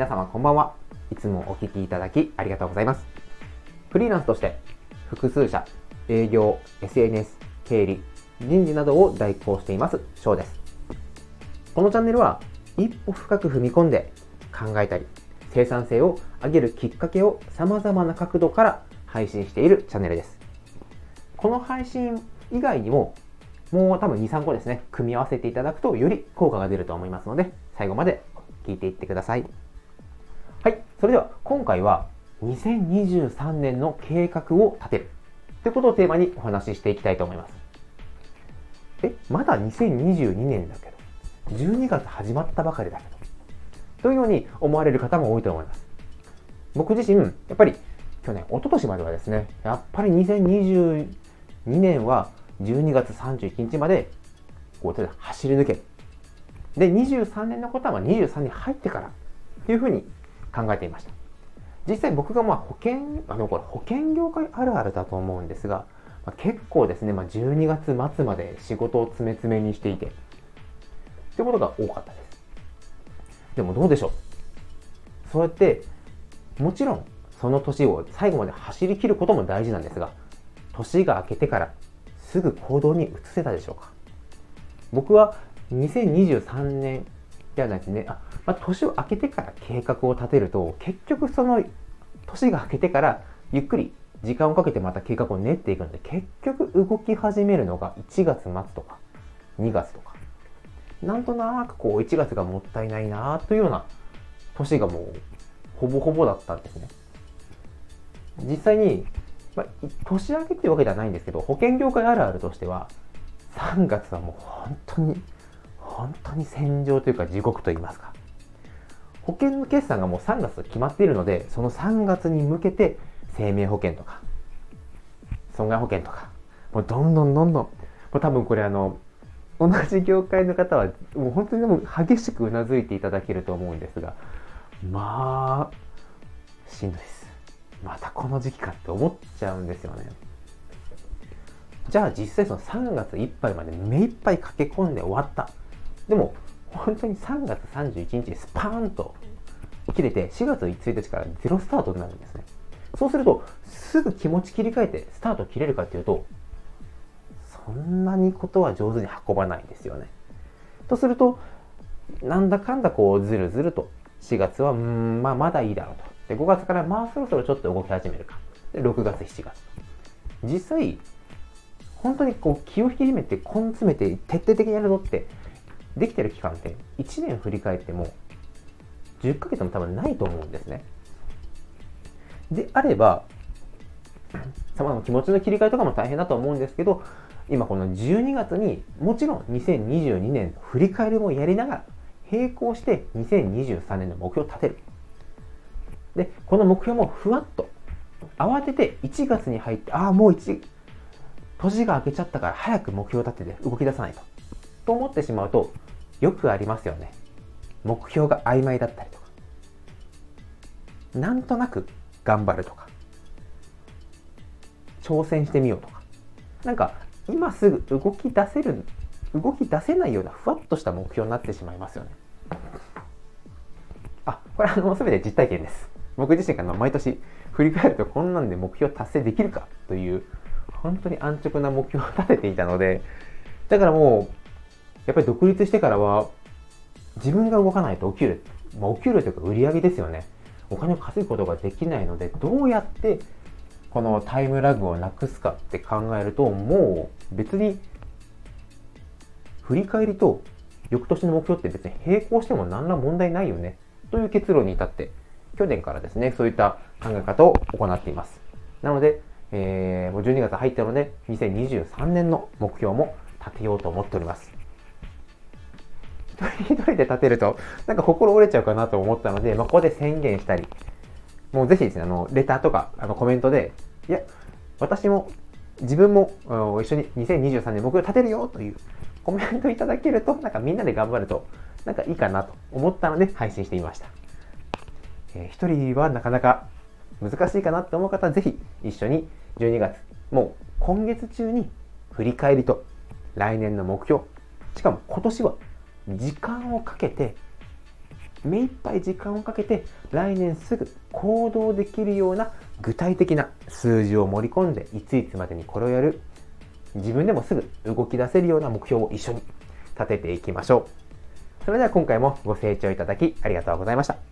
皆様こんばんは。いつもお聞きいただきありがとうございます。フリーランスとして複数社、営業、SNS、経理、人事などを代行しています、翔です。このチャンネルは一歩深く踏み込んで考えたり、生産性を上げるきっかけを様々な角度から配信しているチャンネルです。この配信以外にも、もう多分2、3個ですね、組み合わせていただくとより効果が出ると思いますので、最後まで聞いていってください。はい。それでは今回は2023年の計画を立てるということをテーマにお話ししていきたいと思います。え、まだ2022年だけど、12月始まったばかりだけど、というように思われる方も多いと思います。僕自身、やっぱり去年、一昨年まではですね、やっぱり2022年は12月31日まで、こう、走り抜ける。で、23年のことは23に入ってからというふうに考えていました。実際僕がまあ保険、あの、これ保険業界あるあるだと思うんですが、まあ、結構ですね、まあ、12月末まで仕事を詰め詰めにしていて、ということが多かったです。でもどうでしょう？そうやって、もちろんその年を最後まで走り切ることも大事なんですが、年が明けてからすぐ行動に移せたでしょうか？僕は2023年ではないですね、あ、まあ、年を明けてから計画を立てると、結局その年が明けてからゆっくり時間をかけてまた計画を練っていくので、結局動き始めるのが1月末とか2月とか、なんとなくこう1月がもったいないなというような年がもうほぼほぼだったんですね。実際に、まあ、年明けっていうわけではないんですけど、保険業界あるあるとしては、3月はもう本当に、本当に戦場というか地獄と言いますか。保険の決算がもう3月決まっているので、その3月に向けて生命保険とか、損害保険とか、もうどんどんどんどん、もう多分これあの、同じ業界の方は、もう本当にでも激しくうなずいていただけると思うんですが、まあ、しんどいです。またこの時期かって思っちゃうんですよね。じゃあ実際その3月いっぱいまで目いっぱい駆け込んで終わった。でも本当に3月31日スパーンと切れて4月1日からゼロスタートになるんですね。そうするとすぐ気持ち切り替えてスタート切れるかっていうとそんなにことは上手に運ばないですよね。とするとなんだかんだこうずるずると4月はうんまあまだいいだろうと。で、5月からまあそろそろちょっと動き始めるか。で、6月、7月。実際、本当にこう気を引き締めて、根詰めて、徹底的にやるぞって、できてる期間って、1年振り返っても、10ヶ月も多分ないと思うんですね。であれば、様の気持ちの切り替えとかも大変だと思うんですけど、今この12月にもちろん2022年振り返りもやりながら並行して2023年の目標を立てる。で、この目標もふわっと、慌てて1月に入って、ああ、もう1、年が明けちゃったから早く目標を立てて動き出さないと。と思ってしまうと、よくありますよね。目標が曖昧だったりとか。なんとなく頑張るとか。挑戦してみようとか。なんか、今すぐ動き出せる、動き出せないようなふわっとした目標になってしまいますよね。あ、これあの、すべて実体験です。僕自身が毎年振り返るとこんなんで目標達成できるかという本当に安直な目標を立てていたのでだからもうやっぱり独立してからは自分が動かないとお給料、まあ、お給料というか売り上げですよねお金を稼ぐことができないのでどうやってこのタイムラグをなくすかって考えるともう別に振り返りと翌年の目標って別に並行しても何ら問題ないよねという結論に至って去年からですね、そういった考え方を行っています。なので、えー、もう12月入ったので、2023年の目標も立てようと思っております。一 人一人で立てると、なんか心折れちゃうかなと思ったので、まあ、ここで宣言したり、もうぜひですね、あの、レターとか、あの、コメントで、いや、私も、自分も一緒に2023年目標立てるよというコメントいただけると、なんかみんなで頑張ると、なんかいいかなと思ったので配信してみました。えー、1人はなかなか難しいかなって思う方はぜひ一緒に12月、もう今月中に振り返りと来年の目標、しかも今年は時間をかけて目いっぱい時間をかけて来年すぐ行動できるような具体的な数字を盛り込んでいついつまでにこれをやる自分でもすぐ動き出せるような目標を一緒に立てていきましょう。それでは今回もご清聴いただきありがとうございました。